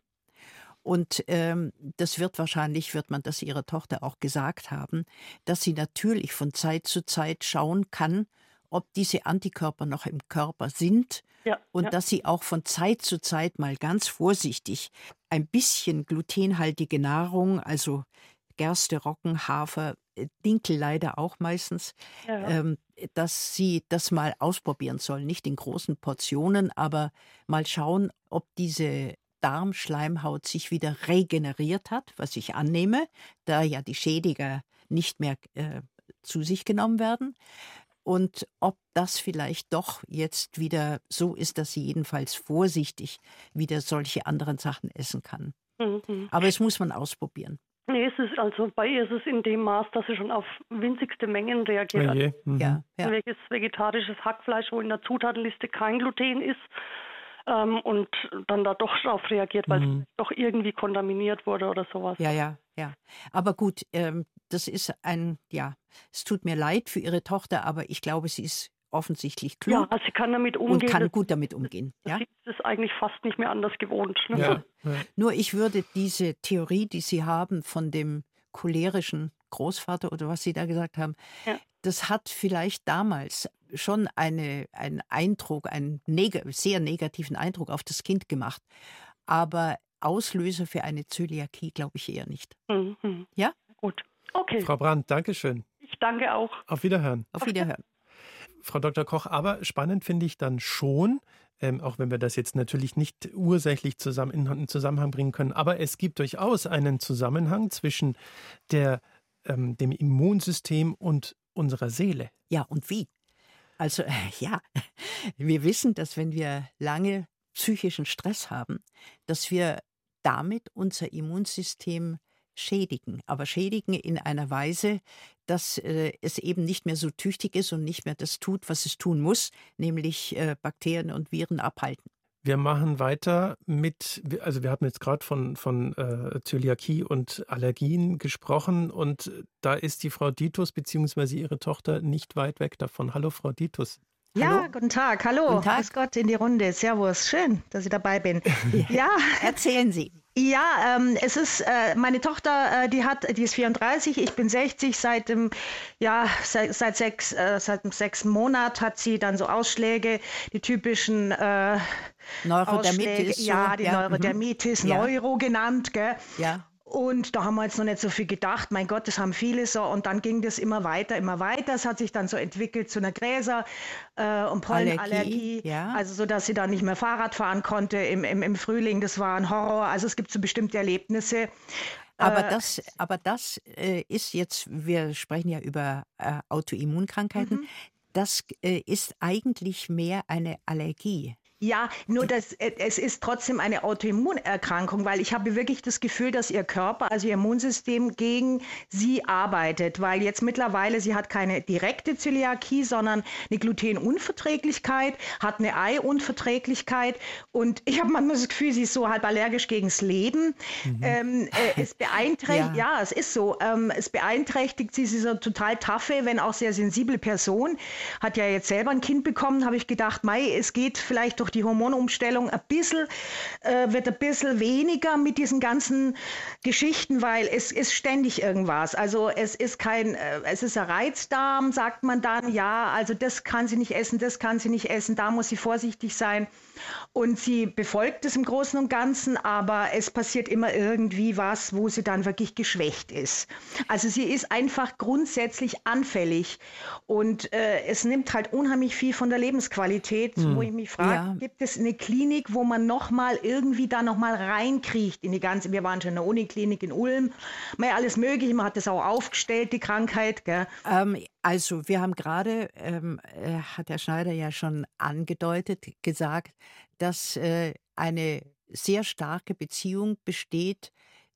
Und ähm, das wird wahrscheinlich, wird man das ihrer Tochter auch gesagt haben, dass sie natürlich von Zeit zu Zeit schauen kann, ob diese Antikörper noch im Körper sind ja, und ja. dass sie auch von Zeit zu Zeit mal ganz vorsichtig ein bisschen glutenhaltige Nahrung, also Gerste, Roggen, Hafer, äh, Dinkel leider auch meistens, ja. ähm, dass sie das mal ausprobieren soll. Nicht in großen Portionen, aber mal schauen, ob diese Darmschleimhaut sich wieder regeneriert hat, was ich annehme, da ja die Schädiger nicht mehr äh, zu sich genommen werden. Und ob das vielleicht doch jetzt wieder so ist, dass sie jedenfalls vorsichtig wieder solche anderen Sachen essen kann. Mhm. Aber es muss man ausprobieren. Nee, es ist also bei ihr ist es in dem Maß, dass sie schon auf winzigste Mengen reagiert. Oh mhm. ja, ja. Welches vegetarisches Hackfleisch, wo in der Zutatenliste kein Gluten ist, ähm, und dann da doch darauf reagiert, weil mhm. es doch irgendwie kontaminiert wurde oder sowas. Ja, ja, ja. Aber gut, ähm, das ist ein, ja, es tut mir leid für Ihre Tochter, aber ich glaube, sie ist offensichtlich klug. Ja, also sie kann damit umgehen. Und kann gut damit umgehen. Ja? Sie ist eigentlich fast nicht mehr anders gewohnt. Ne? Ja. Nur ich würde diese Theorie, die Sie haben von dem cholerischen Großvater oder was Sie da gesagt haben, ja. das hat vielleicht damals schon eine, einen Eindruck, einen neg sehr negativen Eindruck auf das Kind gemacht. Aber Auslöser für eine Zöliakie glaube ich eher nicht. Mhm. Ja? Gut. Okay. Frau Brandt, danke schön. Ich danke auch. Auf Wiederhören. Auf Wiederhören. Frau Dr. Koch, aber spannend finde ich dann schon, ähm, auch wenn wir das jetzt natürlich nicht ursächlich zusammen in Zusammenhang bringen können, aber es gibt durchaus einen Zusammenhang zwischen der, ähm, dem Immunsystem und unserer Seele. Ja, und wie? Also ja, wir wissen, dass wenn wir lange psychischen Stress haben, dass wir damit unser Immunsystem schädigen, aber schädigen in einer Weise, dass äh, es eben nicht mehr so tüchtig ist und nicht mehr das tut, was es tun muss, nämlich äh, Bakterien und Viren abhalten. Wir machen weiter mit, also wir haben jetzt gerade von, von äh, Zöliakie und Allergien gesprochen und da ist die Frau Ditus bzw. ihre Tochter nicht weit weg davon. Hallo Frau Ditus. Ja, Hallo? guten Tag. Hallo. Guten Tag. Grüß Gott in die Runde. Servus. Schön, dass ich dabei bin. ja, erzählen Sie. Ja, ähm, es ist äh, meine Tochter, äh, die hat, die ist 34, ich bin 60. Seit dem, ja, seit, seit sechs, äh, seit dem sechsten Monat hat sie dann so Ausschläge, die typischen äh, Neurodermitis. So, ja, die ja. Neurodermitis, mhm. Neuro genannt, gell? Ja. Und da haben wir jetzt noch nicht so viel gedacht. Mein Gott, das haben viele so. Und dann ging das immer weiter, immer weiter. Es hat sich dann so entwickelt zu einer Gräser- äh, und Pollenallergie. Ja. Also so, dass sie dann nicht mehr Fahrrad fahren konnte im, im, im Frühling. Das war ein Horror. Also es gibt so bestimmte Erlebnisse. Aber äh, das, aber das äh, ist jetzt, wir sprechen ja über äh, Autoimmunkrankheiten, mhm. das äh, ist eigentlich mehr eine Allergie. Ja, nur das, äh, es ist trotzdem eine Autoimmunerkrankung, weil ich habe wirklich das Gefühl, dass ihr Körper, also ihr Immunsystem gegen sie arbeitet, weil jetzt mittlerweile sie hat keine direkte Zöliakie, sondern eine Glutenunverträglichkeit, hat eine Eiunverträglichkeit und ich habe manchmal das Gefühl, sie ist so halb allergisch gegen das Leben. Mhm. Ähm, äh, es beeinträchtigt, ja. ja. es ist so, ähm, es beeinträchtigt sie, sie ist eine total taffe, wenn auch sehr sensible Person, hat ja jetzt selber ein Kind bekommen, habe ich gedacht, Mai, es geht vielleicht durch die Hormonumstellung ein bisschen, äh, wird ein bisschen weniger mit diesen ganzen Geschichten, weil es ist ständig irgendwas. Also es ist kein, äh, es ist ein Reizdarm, sagt man dann, ja, also das kann sie nicht essen, das kann sie nicht essen, da muss sie vorsichtig sein. Und sie befolgt es im Großen und Ganzen, aber es passiert immer irgendwie was, wo sie dann wirklich geschwächt ist. Also sie ist einfach grundsätzlich anfällig und äh, es nimmt halt unheimlich viel von der Lebensqualität, hm. wo ich mich frage, ja. Gibt es eine Klinik, wo man nochmal irgendwie da nochmal reinkriegt in die ganze, wir waren schon in der Uniklinik in Ulm, mal alles mögliche, man hat das auch aufgestellt, die Krankheit. Ähm, also wir haben gerade, ähm, äh, hat Herr Schneider ja schon angedeutet, gesagt, dass äh, eine sehr starke Beziehung besteht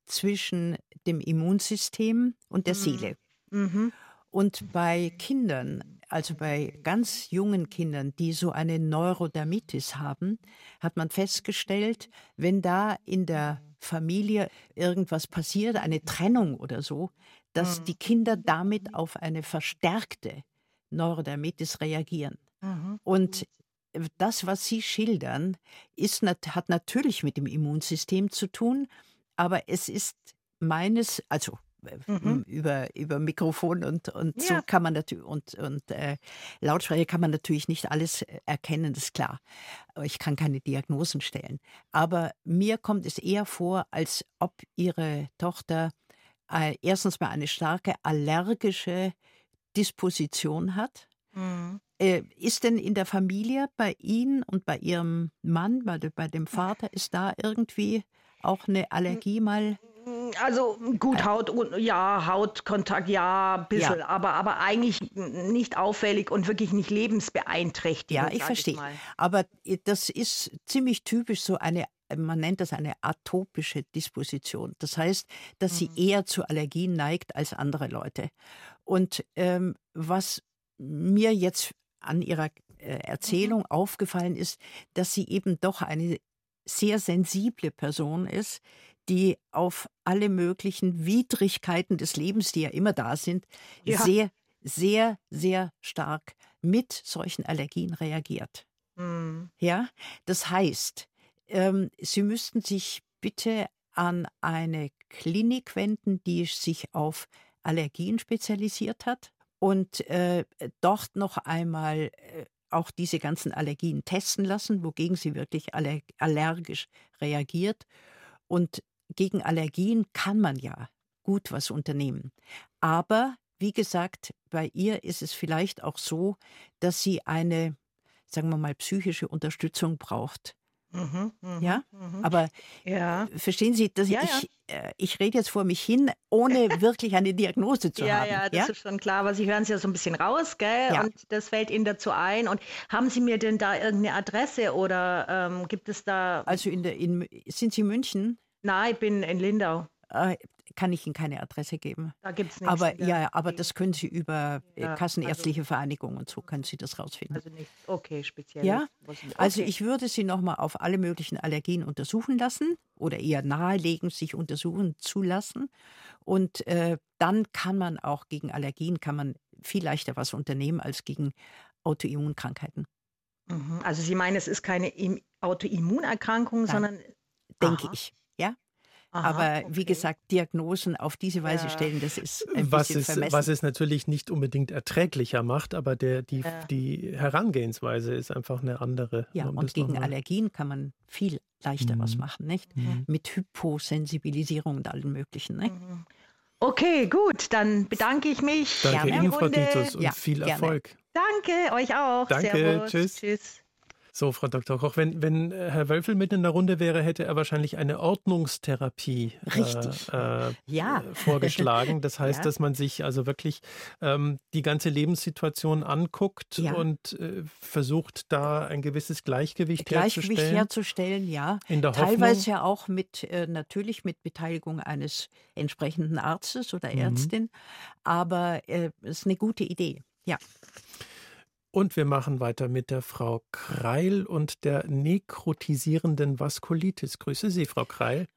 zwischen dem Immunsystem und der mhm. Seele. Mhm. Und bei Kindern, also bei ganz jungen Kindern, die so eine Neurodermitis haben, hat man festgestellt, wenn da in der Familie irgendwas passiert, eine Trennung oder so, dass mhm. die Kinder damit auf eine verstärkte Neurodermitis reagieren. Mhm. Und das, was Sie schildern, ist, hat natürlich mit dem Immunsystem zu tun, aber es ist meines, also äh, mhm. über, über Mikrofon und, und ja. so kann man natürlich und, und äh, Lautsprecher kann man natürlich nicht alles äh, erkennen, das ist klar. Ich kann keine Diagnosen stellen. Aber mir kommt es eher vor, als ob Ihre Tochter äh, erstens mal eine starke allergische Disposition hat. Mhm. Äh, ist denn in der Familie bei Ihnen und bei Ihrem Mann, bei, bei dem Vater, ist da irgendwie auch eine Allergie mal? Also gut, Haut, ja, Hautkontakt, ja, ein bisschen, ja. Aber, aber eigentlich nicht auffällig und wirklich nicht lebensbeeinträchtigend. Ja, ich verstehe. Ich aber das ist ziemlich typisch so eine man nennt das eine atopische Disposition. Das heißt, dass sie mhm. eher zu Allergien neigt als andere Leute. Und ähm, was mir jetzt an ihrer äh, Erzählung mhm. aufgefallen ist, dass sie eben doch eine sehr sensible Person ist, die auf alle möglichen Widrigkeiten des Lebens, die ja immer da sind, ja. sehr, sehr, sehr stark mit solchen Allergien reagiert. Mhm. Ja, das heißt, ähm, Sie müssten sich bitte an eine Klinik wenden, die sich auf Allergien spezialisiert hat und äh, dort noch einmal äh, auch diese ganzen Allergien testen lassen, wogegen sie wirklich aller allergisch reagiert. Und gegen Allergien kann man ja gut was unternehmen. Aber wie gesagt, bei ihr ist es vielleicht auch so, dass sie eine, sagen wir mal, psychische Unterstützung braucht. Mhm, mh, ja, mh. aber ja. verstehen Sie, dass ja, ich, ja. Äh, ich rede jetzt vor mich hin, ohne wirklich eine Diagnose zu ja, haben. Ja, das ist schon klar, aber Sie hören es ja so ein bisschen raus, gell? Und das fällt Ihnen dazu ein. Und haben Sie mir denn da irgendeine Adresse oder ähm, gibt es da? Also in der, in, sind Sie in München? Nein, ich bin in Lindau. Äh, kann ich Ihnen keine Adresse geben. Da gibt es nichts. Aber ja, aber das können Sie über äh, ja, Kassenärztliche also, Vereinigung und so können Sie das rausfinden. Also nicht okay, speziell. Ja, also okay. also ich würde Sie nochmal auf alle möglichen Allergien untersuchen lassen oder eher nahelegen, sich untersuchen zu lassen. Und äh, dann kann man auch gegen Allergien kann man viel leichter was unternehmen als gegen Autoimmunkrankheiten. Mhm. Also Sie meinen, es ist keine Autoimmunerkrankung, Nein, sondern denke aha. ich. Ja, Aha, Aber okay. wie gesagt, Diagnosen auf diese Weise ja. stellen, das ist ein was bisschen es, vermessen. Was es natürlich nicht unbedingt erträglicher macht, aber der, die, ja. die Herangehensweise ist einfach eine andere. Ja, um und gegen Allergien kann man viel leichter mhm. was machen, nicht? Mhm. Mit Hyposensibilisierung und allem Möglichen, nicht? Mhm. Okay, gut, dann bedanke ich mich. Danke Ihnen, Frau Dieters, und ja, viel Erfolg. Danke, euch auch. Danke, Servus. tschüss. Tschüss. So, Frau Dr. Koch, wenn, wenn äh, Herr Wölfel mit in der Runde wäre, hätte er wahrscheinlich eine Ordnungstherapie äh, äh, ja. vorgeschlagen. Das heißt, ja. dass man sich also wirklich ähm, die ganze Lebenssituation anguckt ja. und äh, versucht, da ein gewisses Gleichgewicht, Gleichgewicht herzustellen. herzustellen. ja. In der Teilweise Hoffnung, ja auch mit, äh, natürlich mit Beteiligung eines entsprechenden Arztes oder mhm. Ärztin. Mhm. Aber es ist eine gute Idee, ja. Und wir machen weiter mit der Frau Kreil und der nekrotisierenden Vaskulitis. Grüße Sie, Frau Kreil.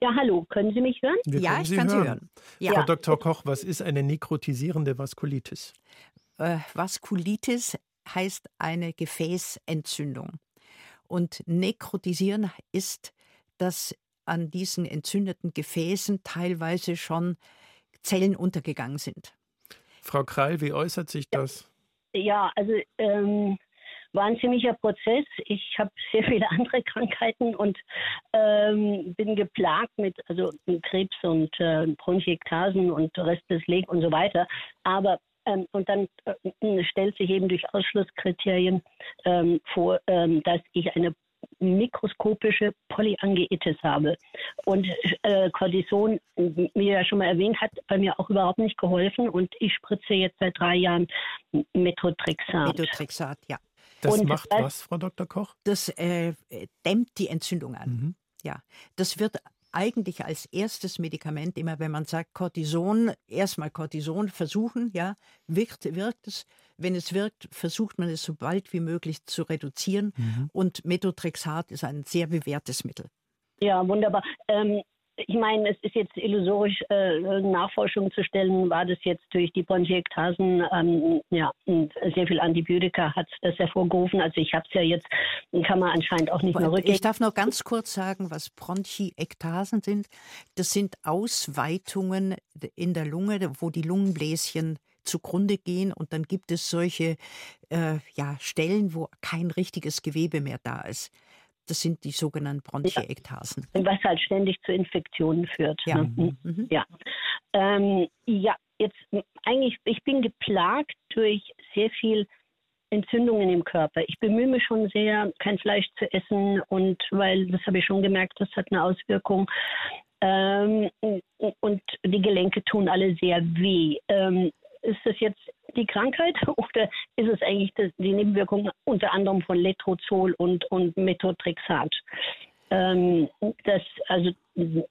Ja, hallo, können Sie mich hören? Wir ja, ich Sie kann hören. Sie hören. Ja. Frau Dr. Koch, was ist eine nekrotisierende Vaskulitis? Äh, Vaskulitis heißt eine Gefäßentzündung. Und nekrotisieren ist, dass an diesen entzündeten Gefäßen teilweise schon Zellen untergegangen sind. Frau Kreil, wie äußert sich das? Ja, also ähm, war ein ziemlicher Prozess. Ich habe sehr viele andere Krankheiten und ähm, bin geplagt mit also Krebs und äh, Bronchiektasen und Rest des Leg und so weiter. Aber ähm, und dann äh, stellt sich eben durch Ausschlusskriterien ähm, vor, ähm, dass ich eine mikroskopische Polyangeitis habe. Und äh, Cortison, wie er schon mal erwähnt hat, bei mir auch überhaupt nicht geholfen. Und ich spritze jetzt seit drei Jahren Methotrexat. Methotrexat, ja. Das und macht das, was, Frau Dr. Koch? Das äh, dämmt die Entzündung an. Mhm. Ja, das wird eigentlich als erstes Medikament immer, wenn man sagt Cortison, erstmal Cortison versuchen, ja, wirkt, wirkt es. Wenn es wirkt, versucht man es so bald wie möglich zu reduzieren. Mhm. Und Methotrexat ist ein sehr bewährtes Mittel. Ja, wunderbar. Ähm, ich meine, es ist jetzt illusorisch, äh, Nachforschungen zu stellen, war das jetzt durch die Bronchiektasen, ähm, ja, sehr viel Antibiotika hat das hervorgerufen. Also ich habe es ja jetzt, kann man anscheinend auch nicht mehr rückgängig. Ich darf noch ganz kurz sagen, was Bronchiektasen sind. Das sind Ausweitungen in der Lunge, wo die Lungenbläschen zugrunde gehen und dann gibt es solche äh, ja, Stellen, wo kein richtiges Gewebe mehr da ist. Das sind die sogenannten Bronchiektasen. Ja. Was halt ständig zu Infektionen führt. Ja. Ne? Mhm. mhm. Ja. Ähm, ja, jetzt eigentlich, ich bin geplagt durch sehr viel Entzündungen im Körper. Ich bemühe mich schon sehr, kein Fleisch zu essen und weil, das habe ich schon gemerkt, das hat eine Auswirkung. Ähm, und die Gelenke tun alle sehr weh. Ähm, ist das jetzt die Krankheit oder ist es eigentlich die Nebenwirkung unter anderem von Letrozol und, und Methotrexat? Ähm, das, also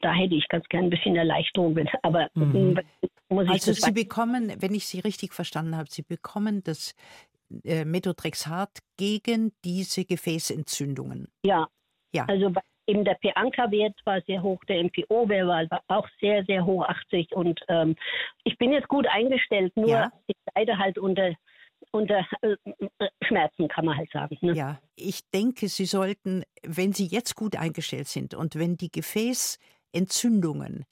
da hätte ich ganz gern ein bisschen Erleichterung, aber mhm. muss ich Also Sie bekommen, wenn ich Sie richtig verstanden habe, Sie bekommen das äh, Methotrexat gegen diese Gefäßentzündungen. Ja. Ja. Also Eben der P-Anker-Wert war sehr hoch, der MPO-Wert war auch sehr, sehr hoch, 80. Und ähm, ich bin jetzt gut eingestellt, nur ja. ich leide halt unter unter äh, Schmerzen, kann man halt sagen. Ne? Ja, ich denke, Sie sollten, wenn Sie jetzt gut eingestellt sind und wenn die Gefäßentzündungen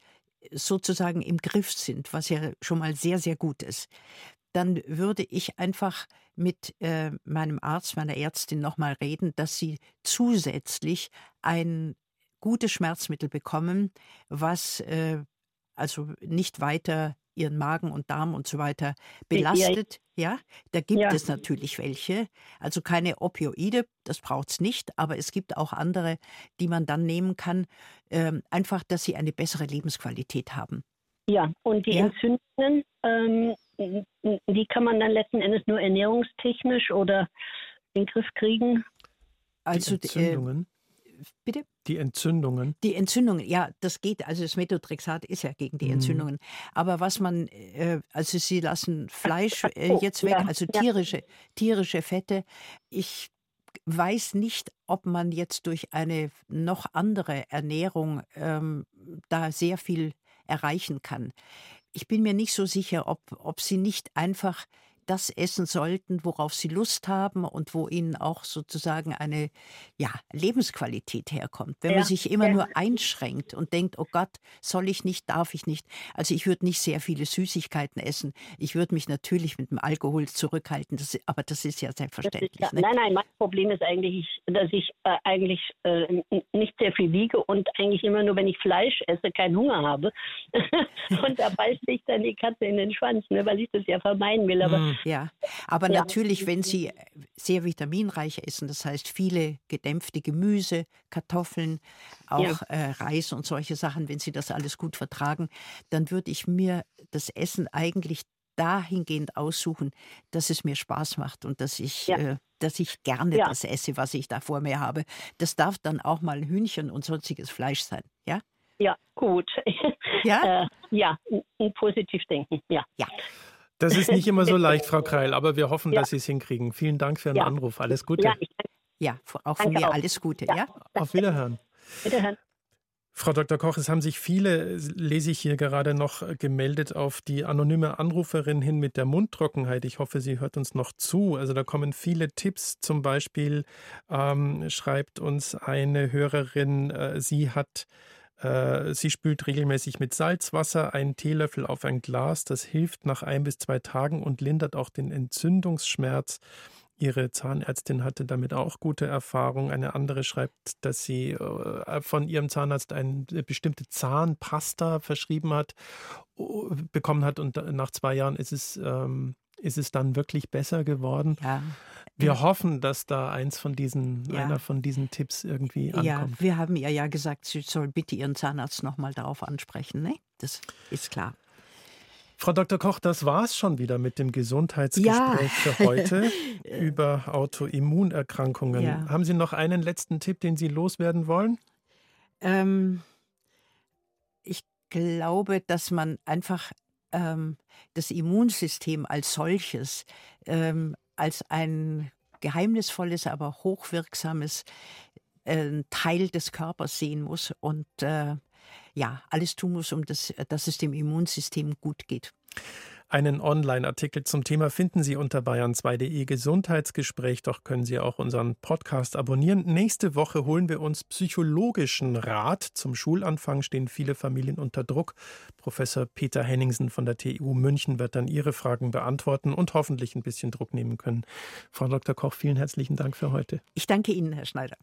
sozusagen im Griff sind, was ja schon mal sehr, sehr gut ist, dann würde ich einfach mit äh, meinem Arzt, meiner Ärztin nochmal reden, dass sie zusätzlich ein gutes Schmerzmittel bekommen, was äh, also nicht weiter ihren Magen und Darm und so weiter belastet. Ja, da gibt ja. es natürlich welche. Also keine Opioide, das braucht es nicht, aber es gibt auch andere, die man dann nehmen kann, ähm, einfach, dass sie eine bessere Lebensqualität haben. Ja, und die ja. Entzündungen, ähm, die kann man dann letzten Endes nur ernährungstechnisch oder in den Griff kriegen. Also die äh, Entzündungen? Bitte? Die Entzündungen? Die Entzündungen, ja, das geht. Also das Methotrexat ist ja gegen die mhm. Entzündungen. Aber was man, äh, also Sie lassen Fleisch äh, jetzt weg, also tierische, tierische Fette. Ich weiß nicht, ob man jetzt durch eine noch andere Ernährung ähm, da sehr viel erreichen kann. Ich bin mir nicht so sicher, ob, ob sie nicht einfach das essen sollten, worauf sie Lust haben und wo ihnen auch sozusagen eine ja, Lebensqualität herkommt. Wenn ja, man sich immer ja. nur einschränkt und denkt, oh Gott, soll ich nicht, darf ich nicht. Also ich würde nicht sehr viele Süßigkeiten essen. Ich würde mich natürlich mit dem Alkohol zurückhalten, das, aber das ist ja selbstverständlich. Ist, ja, nein, nein, mein Problem ist eigentlich, dass ich äh, eigentlich äh, nicht sehr viel wiege und eigentlich immer nur, wenn ich Fleisch esse, keinen Hunger habe. und da beißt sich dann die Katze in den Schwanz, ne, weil ich das ja vermeiden will. Aber hm. Ja, aber ja. natürlich, wenn Sie sehr vitaminreich essen, das heißt viele gedämpfte Gemüse, Kartoffeln, auch ja. äh, Reis und solche Sachen, wenn Sie das alles gut vertragen, dann würde ich mir das Essen eigentlich dahingehend aussuchen, dass es mir Spaß macht und dass ich, ja. äh, dass ich gerne ja. das esse, was ich da vor mir habe. Das darf dann auch mal Hühnchen und sonstiges Fleisch sein, ja? Ja, gut. Ja, äh, ja, positiv denken, ja. Ja. Das ist nicht immer so leicht, Frau Kreil, aber wir hoffen, ja. dass Sie es hinkriegen. Vielen Dank für Ihren ja. Anruf. Alles Gute. Ja, ja auch von mir auch. alles Gute. Ja. Auf Wiederhören. Wiederhören. Frau Dr. Koch, es haben sich viele, lese ich hier gerade noch, gemeldet auf die anonyme Anruferin hin mit der Mundtrockenheit. Ich hoffe, sie hört uns noch zu. Also da kommen viele Tipps. Zum Beispiel ähm, schreibt uns eine Hörerin, äh, sie hat äh, sie spült regelmäßig mit Salzwasser einen Teelöffel auf ein Glas. Das hilft nach ein bis zwei Tagen und lindert auch den Entzündungsschmerz. Ihre Zahnärztin hatte damit auch gute Erfahrungen. Eine andere schreibt, dass sie äh, von ihrem Zahnarzt eine bestimmte Zahnpasta verschrieben hat, bekommen hat und nach zwei Jahren ist es, ähm, ist es dann wirklich besser geworden. Ja. Wir hoffen, dass da eins von diesen, ja. einer von diesen Tipps irgendwie ankommt. Ja, wir haben ihr ja gesagt, sie soll bitte ihren Zahnarzt nochmal darauf ansprechen. Ne? Das ist klar. Frau Dr. Koch, das war es schon wieder mit dem Gesundheitsgespräch ja. für heute über Autoimmunerkrankungen. Ja. Haben Sie noch einen letzten Tipp, den Sie loswerden wollen? Ähm, ich glaube, dass man einfach ähm, das Immunsystem als solches ähm, als ein geheimnisvolles, aber hochwirksames äh, Teil des Körpers sehen muss und äh, ja, alles tun muss, um das, dass es dem Immunsystem gut geht. Einen Online-Artikel zum Thema finden Sie unter bayern2.de Gesundheitsgespräch. Doch können Sie auch unseren Podcast abonnieren. Nächste Woche holen wir uns psychologischen Rat. Zum Schulanfang stehen viele Familien unter Druck. Professor Peter Henningsen von der TU München wird dann Ihre Fragen beantworten und hoffentlich ein bisschen Druck nehmen können. Frau Dr. Koch, vielen herzlichen Dank für heute. Ich danke Ihnen, Herr Schneider.